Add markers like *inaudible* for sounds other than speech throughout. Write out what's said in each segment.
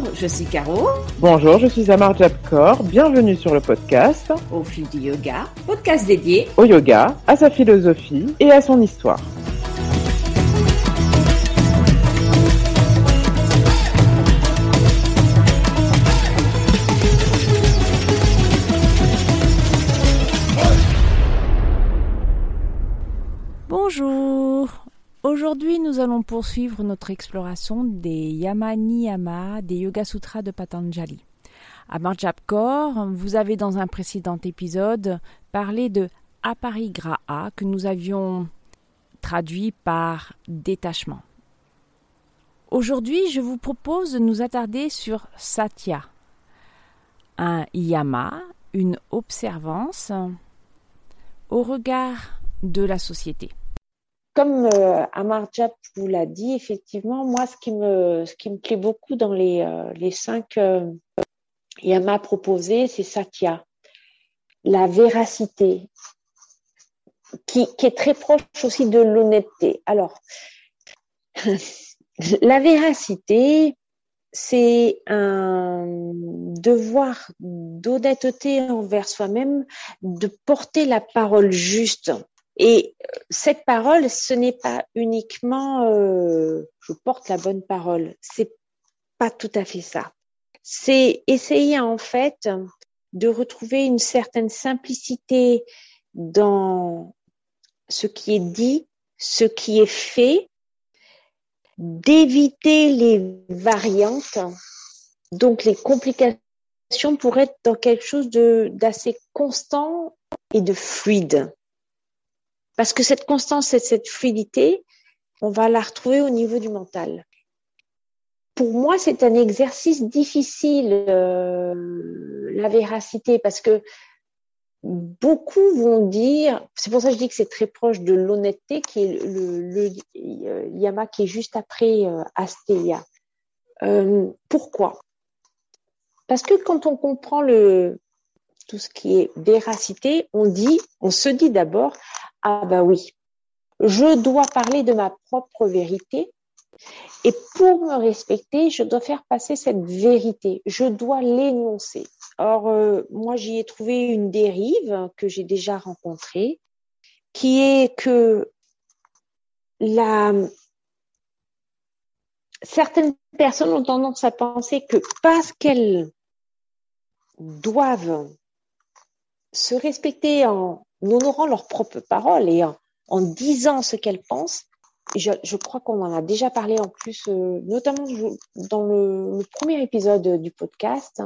Bonjour, je suis Caro. Bonjour, je suis Amar Jabkor. Bienvenue sur le podcast Au fil du yoga, podcast dédié au yoga, à sa philosophie et à son histoire. Aujourd'hui, nous allons poursuivre notre exploration des Yama Niyama des Yoga Sutras de Patanjali. À Japkor, vous avez dans un précédent épisode parlé de aparigraha que nous avions traduit par détachement. Aujourd'hui, je vous propose de nous attarder sur Satya, un yama, une observance au regard de la société comme euh, vous l'a dit, effectivement, moi, ce qui me, plaît beaucoup dans les, euh, cinq euh, yamas proposés, c'est Satya, la véracité, qui, qui est très proche aussi de l'honnêteté. Alors, *laughs* la véracité, c'est un devoir d'honnêteté envers soi-même, de porter la parole juste. Et euh, cette parole, ce n'est pas uniquement euh, je porte la bonne parole. C'est pas tout à fait ça. C'est essayer en fait de retrouver une certaine simplicité dans ce qui est dit, ce qui est fait, d'éviter les variantes, donc les complications pour être dans quelque chose d'assez constant et de fluide. Parce que cette constance et cette fluidité, on va la retrouver au niveau du mental. Pour moi, c'est un exercice difficile, euh, la véracité, parce que beaucoup vont dire, c'est pour ça que je dis que c'est très proche de l'honnêteté, qui est le, euh, yama qui est juste après euh, Asteya. pourquoi? Parce que quand on comprend tout ce qui est véracité, on dit, on se dit d'abord, ah bah oui, je dois parler de ma propre vérité. Et pour me respecter, je dois faire passer cette vérité, je dois l'énoncer. Or, euh, moi, j'y ai trouvé une dérive que j'ai déjà rencontrée, qui est que certaines personnes ont tendance à penser que parce qu'elles doivent se respecter en honorant leurs propres paroles et en, disant ce qu'elles pensent. Je, crois qu'on en a déjà parlé en plus, euh, notamment dans le, premier épisode du podcast.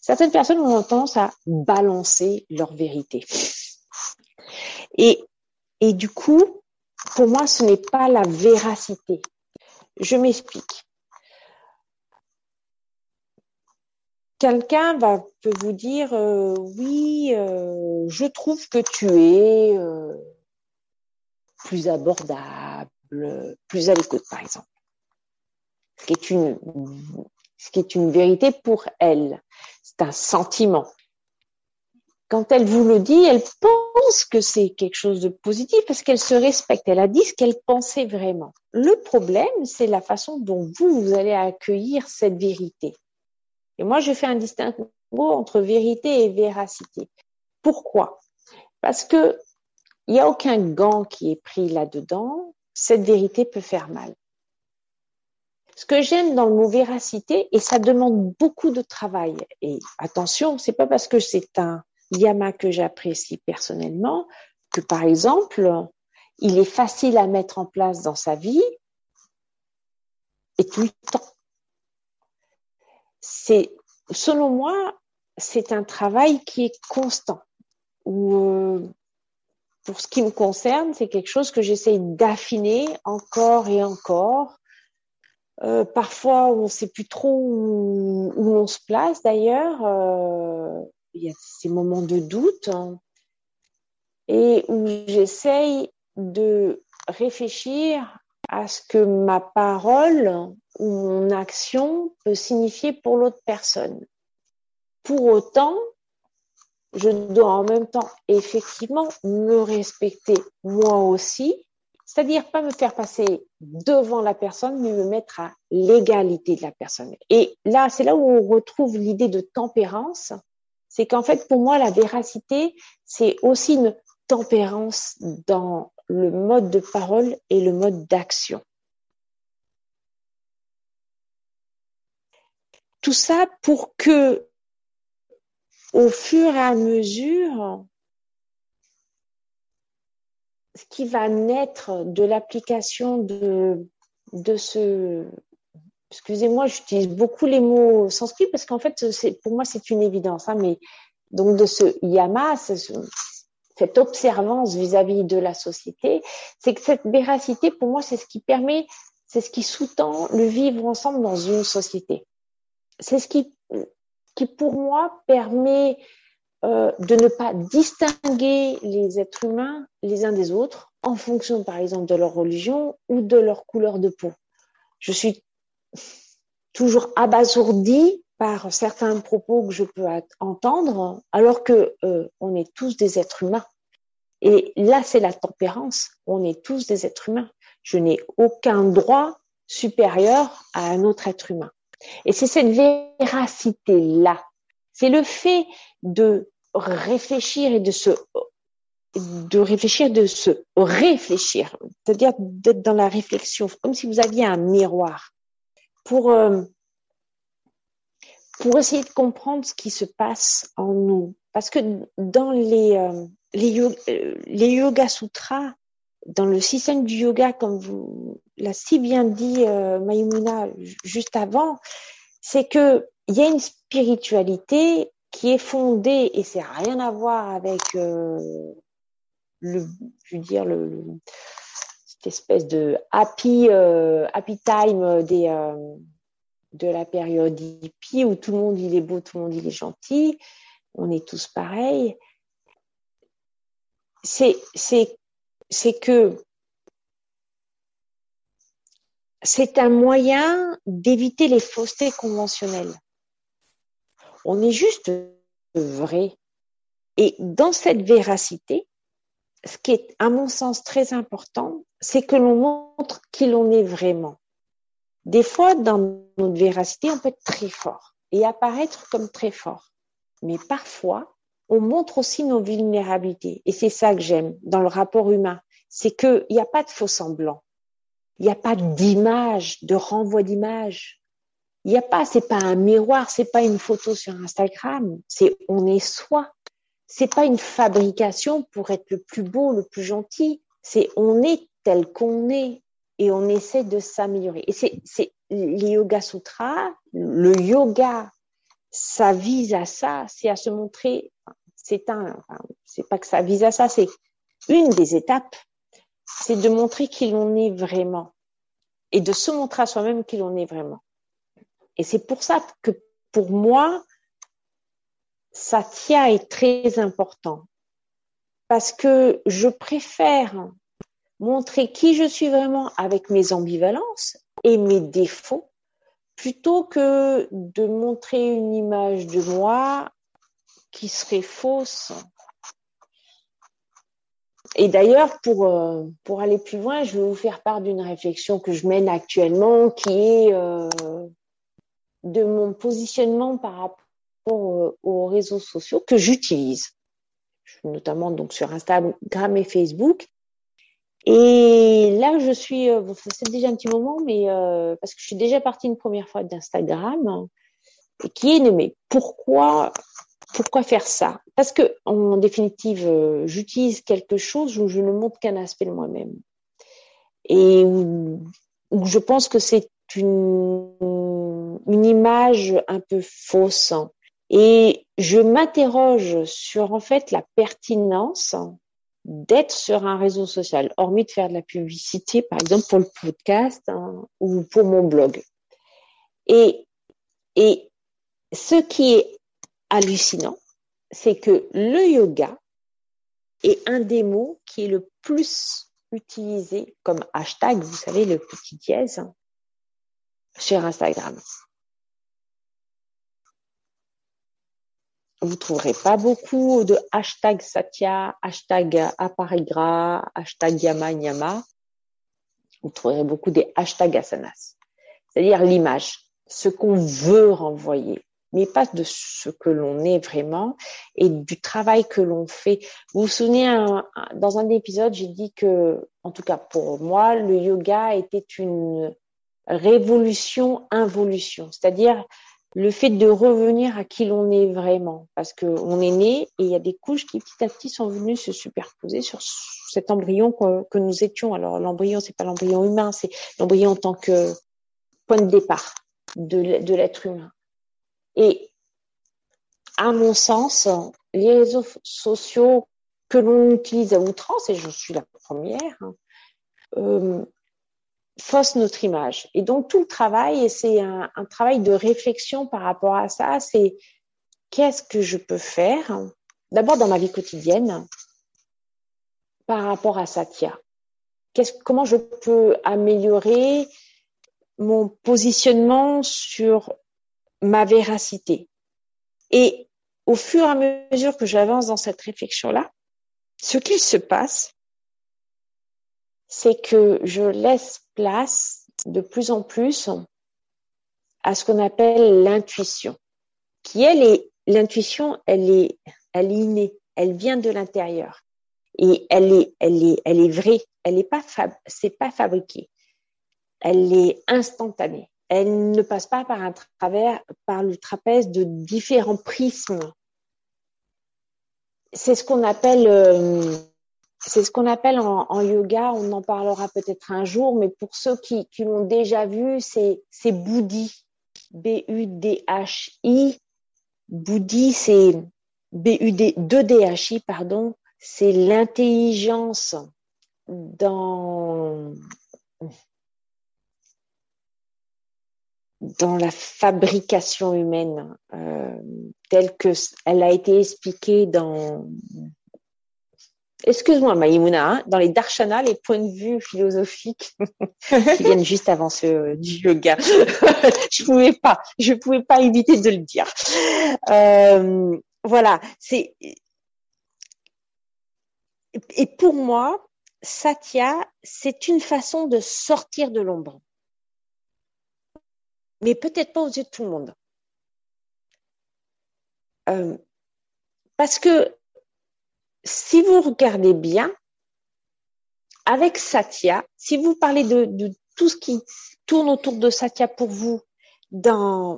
Certaines personnes ont tendance à balancer leur vérité. Et, et du coup, pour moi, ce n'est pas la véracité. Je m'explique. Quelqu'un va peut vous dire euh, oui, euh, je trouve que tu es euh, plus abordable, plus à l'écoute, par exemple. Ce qui est une ce qui est une vérité pour elle. C'est un sentiment. Quand elle vous le dit, elle pense que c'est quelque chose de positif parce qu'elle se respecte. Elle a dit ce qu'elle pensait vraiment. Le problème, c'est la façon dont vous, vous allez accueillir cette vérité. Et moi, je fais un distinguo entre vérité et véracité. Pourquoi? Parce que il n'y a aucun gant qui est pris là-dedans. Cette vérité peut faire mal. Ce que j'aime dans le mot véracité, et ça demande beaucoup de travail. Et attention, c'est pas parce que c'est un yama que j'apprécie personnellement que, par exemple, il est facile à mettre en place dans sa vie et tout le temps c'est, selon moi, c'est un travail qui est constant. Euh, pour ce qui me concerne, c'est quelque chose que j'essaye d'affiner encore et encore. Euh, parfois, on ne sait plus trop où, on se place. D'ailleurs, euh, il y a ces moments de doute hein, et où j'essaye de réfléchir à ce que ma parole mon action peut signifier pour l'autre personne. Pour autant, je dois en même temps effectivement me respecter moi aussi C'est-à-dire pas me faire passer devant la personne, mais me mettre à l'égalité de la personne. Et là, c'est là où on retrouve l'idée de tempérance. C'est qu'en fait, pour moi, la véracité, c'est aussi une tempérance dans le mode de parole et le mode d'action. Tout ça pour que, au fur et à mesure, ce qui va naître de l'application de, ce, excusez-moi, j'utilise beaucoup les mots sanskrit parce qu'en fait, pour moi, c'est une évidence, hein, mais donc de ce yama, cette observance vis-à-vis de la société, c'est que cette véracité, pour moi, c'est ce qui permet, c'est ce qui sous-tend le vivre ensemble dans une société. C'est ce qui, pour moi permet euh, de ne pas distinguer les êtres humains les uns des autres en fonction, par exemple, de leur religion ou de leur couleur de peau. Je suis toujours abasourdie par certains propos que je peux entendre, alors que euh, on est tous des êtres humains. Et là, c'est la tempérance. On est tous des êtres humains. Je n'ai aucun droit supérieur à un autre être humain. Et c'est cette véracité-là. C'est le fait de réfléchir et de se de réfléchir, de se réfléchir, c'est-à-dire d'être dans la réflexion, comme si vous aviez un miroir, pour euh, pour essayer de comprendre ce qui se passe en nous, parce que dans les euh, euh, les yoga sutras, dans le système du yoga, comme vous l'a si bien dit Mayumuna juste avant, c'est que il y a une spiritualité qui est fondée et c'est rien à voir avec euh, le, je veux dire cette espèce de happy euh, happy time des euh, de la période hippie où tout le monde il est beau, tout le monde il est gentil, on est tous pareils. C'est c'est que c'est un moyen d'éviter les faussetés conventionnelles. On est juste vrai. Et dans cette véracité, ce qui est, à mon sens, très important, c'est que l'on montre qui l'on est vraiment. Des fois, dans notre véracité, on peut être très fort et apparaître comme très fort. Mais parfois, on montre aussi nos vulnérabilités. Et c'est ça que j'aime dans le rapport humain. C'est qu'il n'y a pas de faux semblant. Il n'y a pas d'image, de renvoi d'image. Il n'y a pas, c'est pas un miroir, c'est pas une photo sur Instagram, c'est on est soi. C'est pas une fabrication pour être le plus beau, le plus gentil. C'est on est tel qu'on est et on essaie de s'améliorer. Et c'est, les Yoga Sutras, le yoga, ça vise à ça, c'est à se montrer. C'est un, c'est pas que ça vise à ça, c'est une des étapes, c'est de montrer qui l'on est vraiment et de se montrer à soi-même qui l'on est vraiment. Et c'est pour ça que pour moi, Satya est très important. Parce que je préfère montrer qui je suis vraiment avec mes ambivalences et mes défauts plutôt que de montrer une image de moi qui serait fausse. Et d'ailleurs, pour, euh, pour aller plus loin, je vais vous faire part d'une réflexion que je mène actuellement qui est euh, de mon positionnement par rapport euh, aux réseaux sociaux que j'utilise, notamment donc sur Instagram et Facebook. Et là, je suis, euh, c'est déjà un petit moment, mais parce que je suis déjà partie une première fois d'Instagram, et qui est nommé. Pourquoi, pourquoi faire ça? Parce que en définitive, j'utilise quelque chose où je ne montre qu'un aspect de moi-même, et où je pense que c'est une une image un peu fausse. Et je m'interroge sur en fait la pertinence d'être sur un réseau social, hormis de faire de la publicité, par exemple pour le podcast hein, ou pour mon blog. Et, et ce qui est hallucinant, c'est que le yoga est un des mots qui est le plus utilisé comme hashtag, vous savez, le petit dièse, sur Instagram. vous trouverez pas beaucoup de hashtag Satya, hashtag appareil gras, hashtag Yama Nyama. vous trouverez beaucoup des hashtags asanas, c'est-à-dire l'image, ce qu'on veut renvoyer, mais pas de ce que l'on est vraiment et du travail que l'on fait. Vous vous souvenez, dans un épisode, j'ai dit que, en tout cas pour moi, le yoga était une révolution-involution, c'est-à-dire le fait de revenir à qui l'on est vraiment, parce qu'on est né et il y a des couches qui petit à petit sont venues se superposer sur cet embryon que, nous étions. Alors l'embryon, c'est pas l'embryon humain, c'est l'embryon en tant que point de départ de, l'être humain. Et à mon sens, les réseaux sociaux que l'on utilise à outrance, et je suis la première, hein, euh, fausse notre image. Et donc tout le travail, et c'est un, travail de réflexion par rapport à ça, c'est qu'est-ce que je peux faire, d'abord dans ma vie quotidienne, par rapport à Satya. comment je peux améliorer mon positionnement sur ma véracité. Et au fur et à mesure que j'avance dans cette réflexion-là, ce qu'il se passe, c'est que je laisse place de plus en plus à ce qu'on appelle l'intuition, qui elle est l'intuition, elle est, elle innée, elle vient de l'intérieur et elle est, elle est, elle est vraie, elle est pas, c'est pas elle est instantanée. Elle ne passe pas par un travers, par le trapèze de différents prismes. C'est ce qu'on appelle euh, c'est ce qu'on appelle en, yoga, on en parlera peut-être un jour, mais pour ceux qui, l'ont déjà vu, c'est Bouddhi, B-U-D-H-I. Bouddhi, c'est B-U-D, 2-D-H-I, pardon, c'est l'intelligence dans, dans la fabrication humaine, euh, telle qu'elle a été expliquée dans excuse-moi Maïmouna, hein, dans les darshana, les points de vue philosophiques *laughs* qui viennent juste avant ceux du yoga, *laughs* je pouvais pas, je pouvais pas éviter de le dire. Euh, voilà, c'est et pour moi, Satya, c'est une façon de sortir de l'ombre, mais peut-être pas aux yeux de tout le monde. Euh, parce que si vous regardez bien, avec Satya, si vous parlez de, tout ce qui tourne autour de Satya pour vous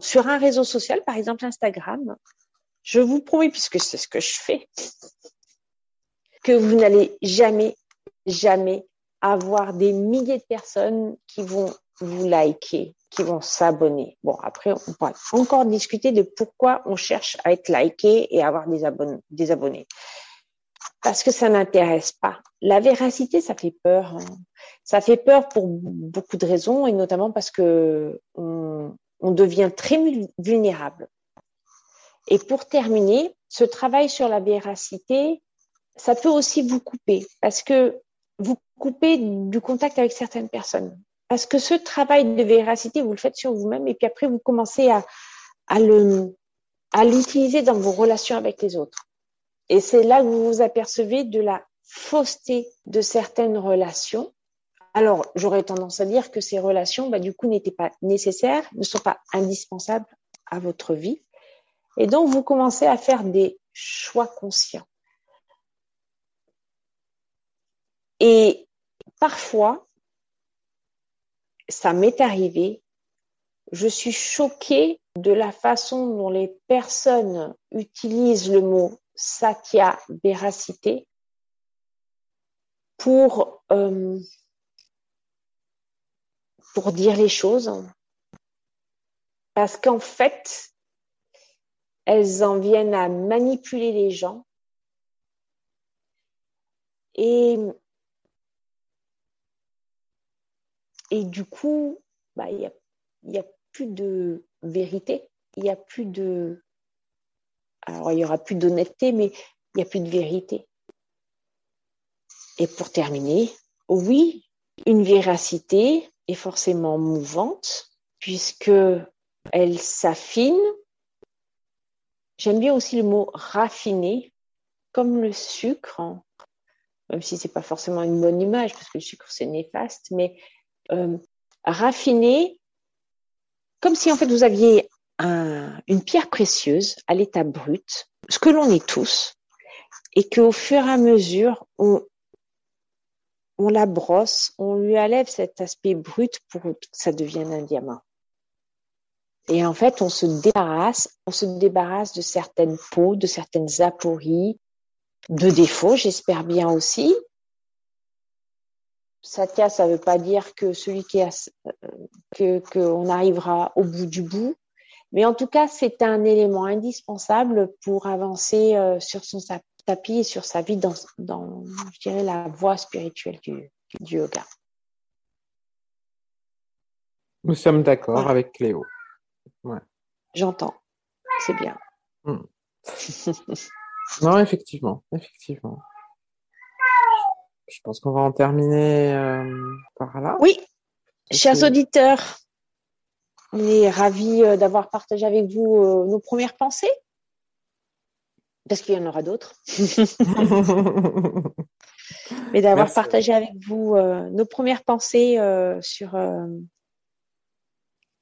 sur un réseau social, par exemple Instagram, je vous promets, puisque c'est ce que je fais, que vous n'allez jamais, jamais avoir des milliers de personnes qui vont vous liker, qui vont s'abonner. Bon, après, on pourra encore discuter de pourquoi on cherche à être liké et avoir des, abonnés parce que ça n'intéresse pas. La véracité, ça fait peur. Hein. Ça fait peur pour beaucoup de raisons et notamment parce que on, devient très vulnérable. Et pour terminer, ce travail sur la véracité, ça peut aussi vous couper parce que vous coupez du contact avec certaines personnes. Parce que ce travail de véracité, vous le faites sur vous-même et puis après, vous commencez à, à l'utiliser dans vos relations avec les autres. Et c'est là que vous vous apercevez de la fausseté de certaines relations. Alors, j'aurais tendance à dire que ces relations, bah, du coup, n'étaient pas nécessaires, ne sont pas indispensables à votre vie. Et donc, vous commencez à faire des choix conscients. Et parfois, ça m'est arrivé, je suis choquée de la façon dont les personnes utilisent le mot satya, véracité, pour, euh, pour dire les choses. Parce qu'en fait, elles en viennent à manipuler les gens. Et, et du coup, bah, il n'y a, a plus de vérité, il n'y a plus de, alors, il n'y aura plus d'honnêteté, mais il n'y a plus de vérité. Et pour terminer, oui, une véracité est forcément mouvante, puisque elle s'affine. J'aime bien aussi le mot raffiner, comme le sucre, hein. même si c'est pas forcément une bonne image, parce que le sucre c'est néfaste, mais euh, raffinée, comme si en fait vous aviez un, une pierre précieuse à l'état brut, ce que l'on est tous, et qu'au fur et à mesure, on, on la brosse, on lui enlève cet aspect brut pour que ça devienne un diamant. Et en fait, on se débarrasse, on se débarrasse de certaines peaux, de certaines apories, de défauts, j'espère bien aussi. Satya, ça ne veut pas dire que celui qui a, que qu'on arrivera au bout du bout, mais en tout cas, c'est un élément indispensable pour avancer euh, sur son tapis et sur sa vie dans, dans je dirais, la voie spirituelle du, du yoga. Nous sommes d'accord ouais. avec Cléo. Ouais. J'entends. C'est bien. Mm. *laughs* non, effectivement, effectivement. Je pense qu'on va en terminer euh, par là. Oui, chers auditeurs, on est ravis euh, d'avoir partagé avec vous euh, nos premières pensées, parce qu'il y en aura d'autres. *laughs* Mais d'avoir partagé avec vous euh, nos premières pensées sur,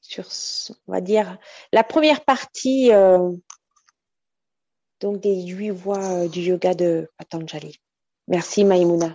sur, on va dire, la première partie donc des huit voies du yoga de Patanjali. Merci Maïmouna.